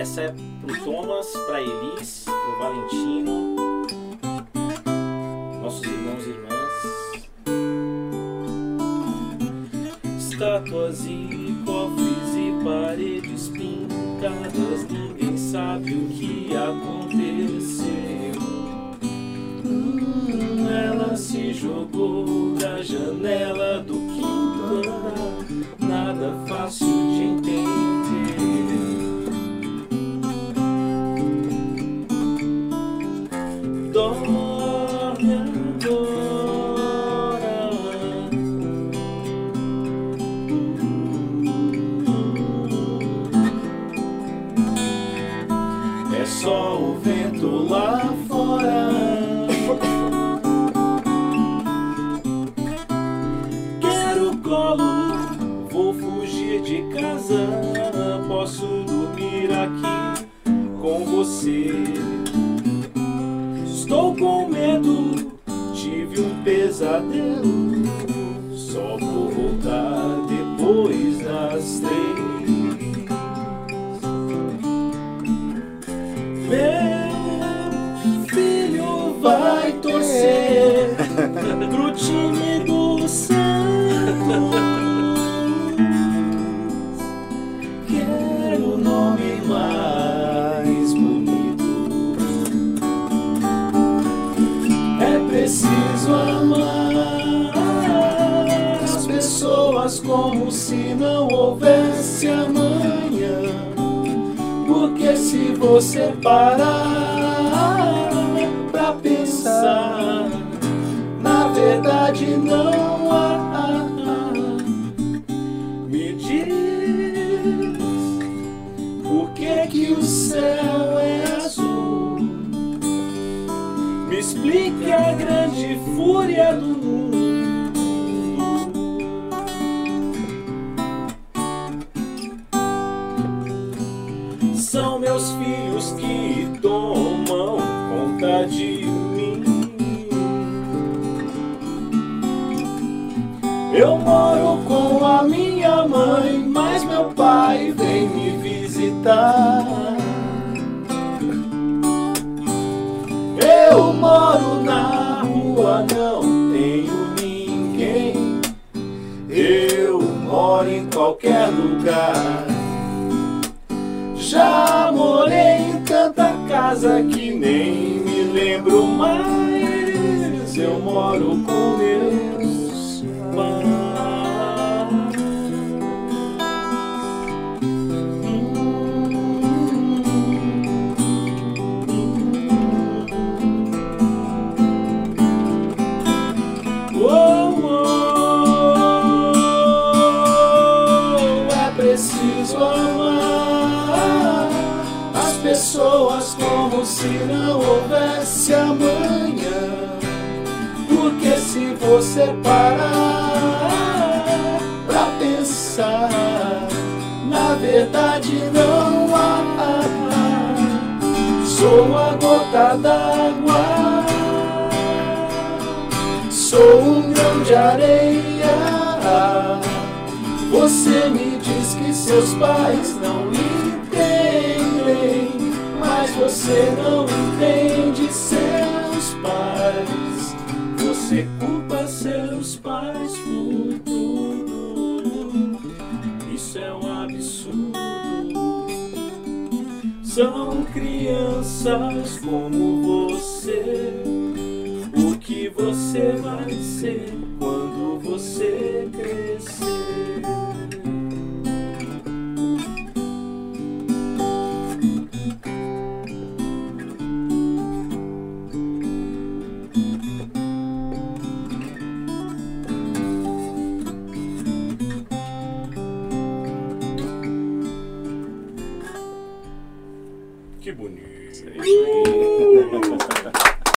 Essa é pro Thomas, pra Elis, pro Valentino, nossos irmãos e irmãs. Estátuas e cofres e paredes pintadas, ninguém sabe o que aconteceu. Hum, ela se jogou da janela do quinto andar, nada fácil Dorme. É só o vento lá fora. Quero colo, vou fugir de casa. Posso dormir aqui com você. Com medo, tive um pesadelo. Só vou voltar depois das três. Meu filho vai torcer pro time do Santos. Como se não houvesse amanhã. Porque se você parar pra pensar, na verdade não há. Me diz por que que o céu é azul? Me explique a grande fúria do mundo. Tomam conta de mim. Eu moro com a minha mãe, mas meu pai vem me visitar. Eu moro na rua, não tenho ninguém. Eu moro em qualquer lugar. Casa que nem me lembro mais. Eu moro com meus pais. Se não houvesse amanhã. Porque se você parar pra pensar, na verdade não há. Sou a gota d'água sou um grão de areia. Você me diz que seus pais não mas você não entende seus pais. Você culpa seus pais por tudo. Isso é um absurdo. São crianças como você. O que você vai ser quando você crescer? Que bonito.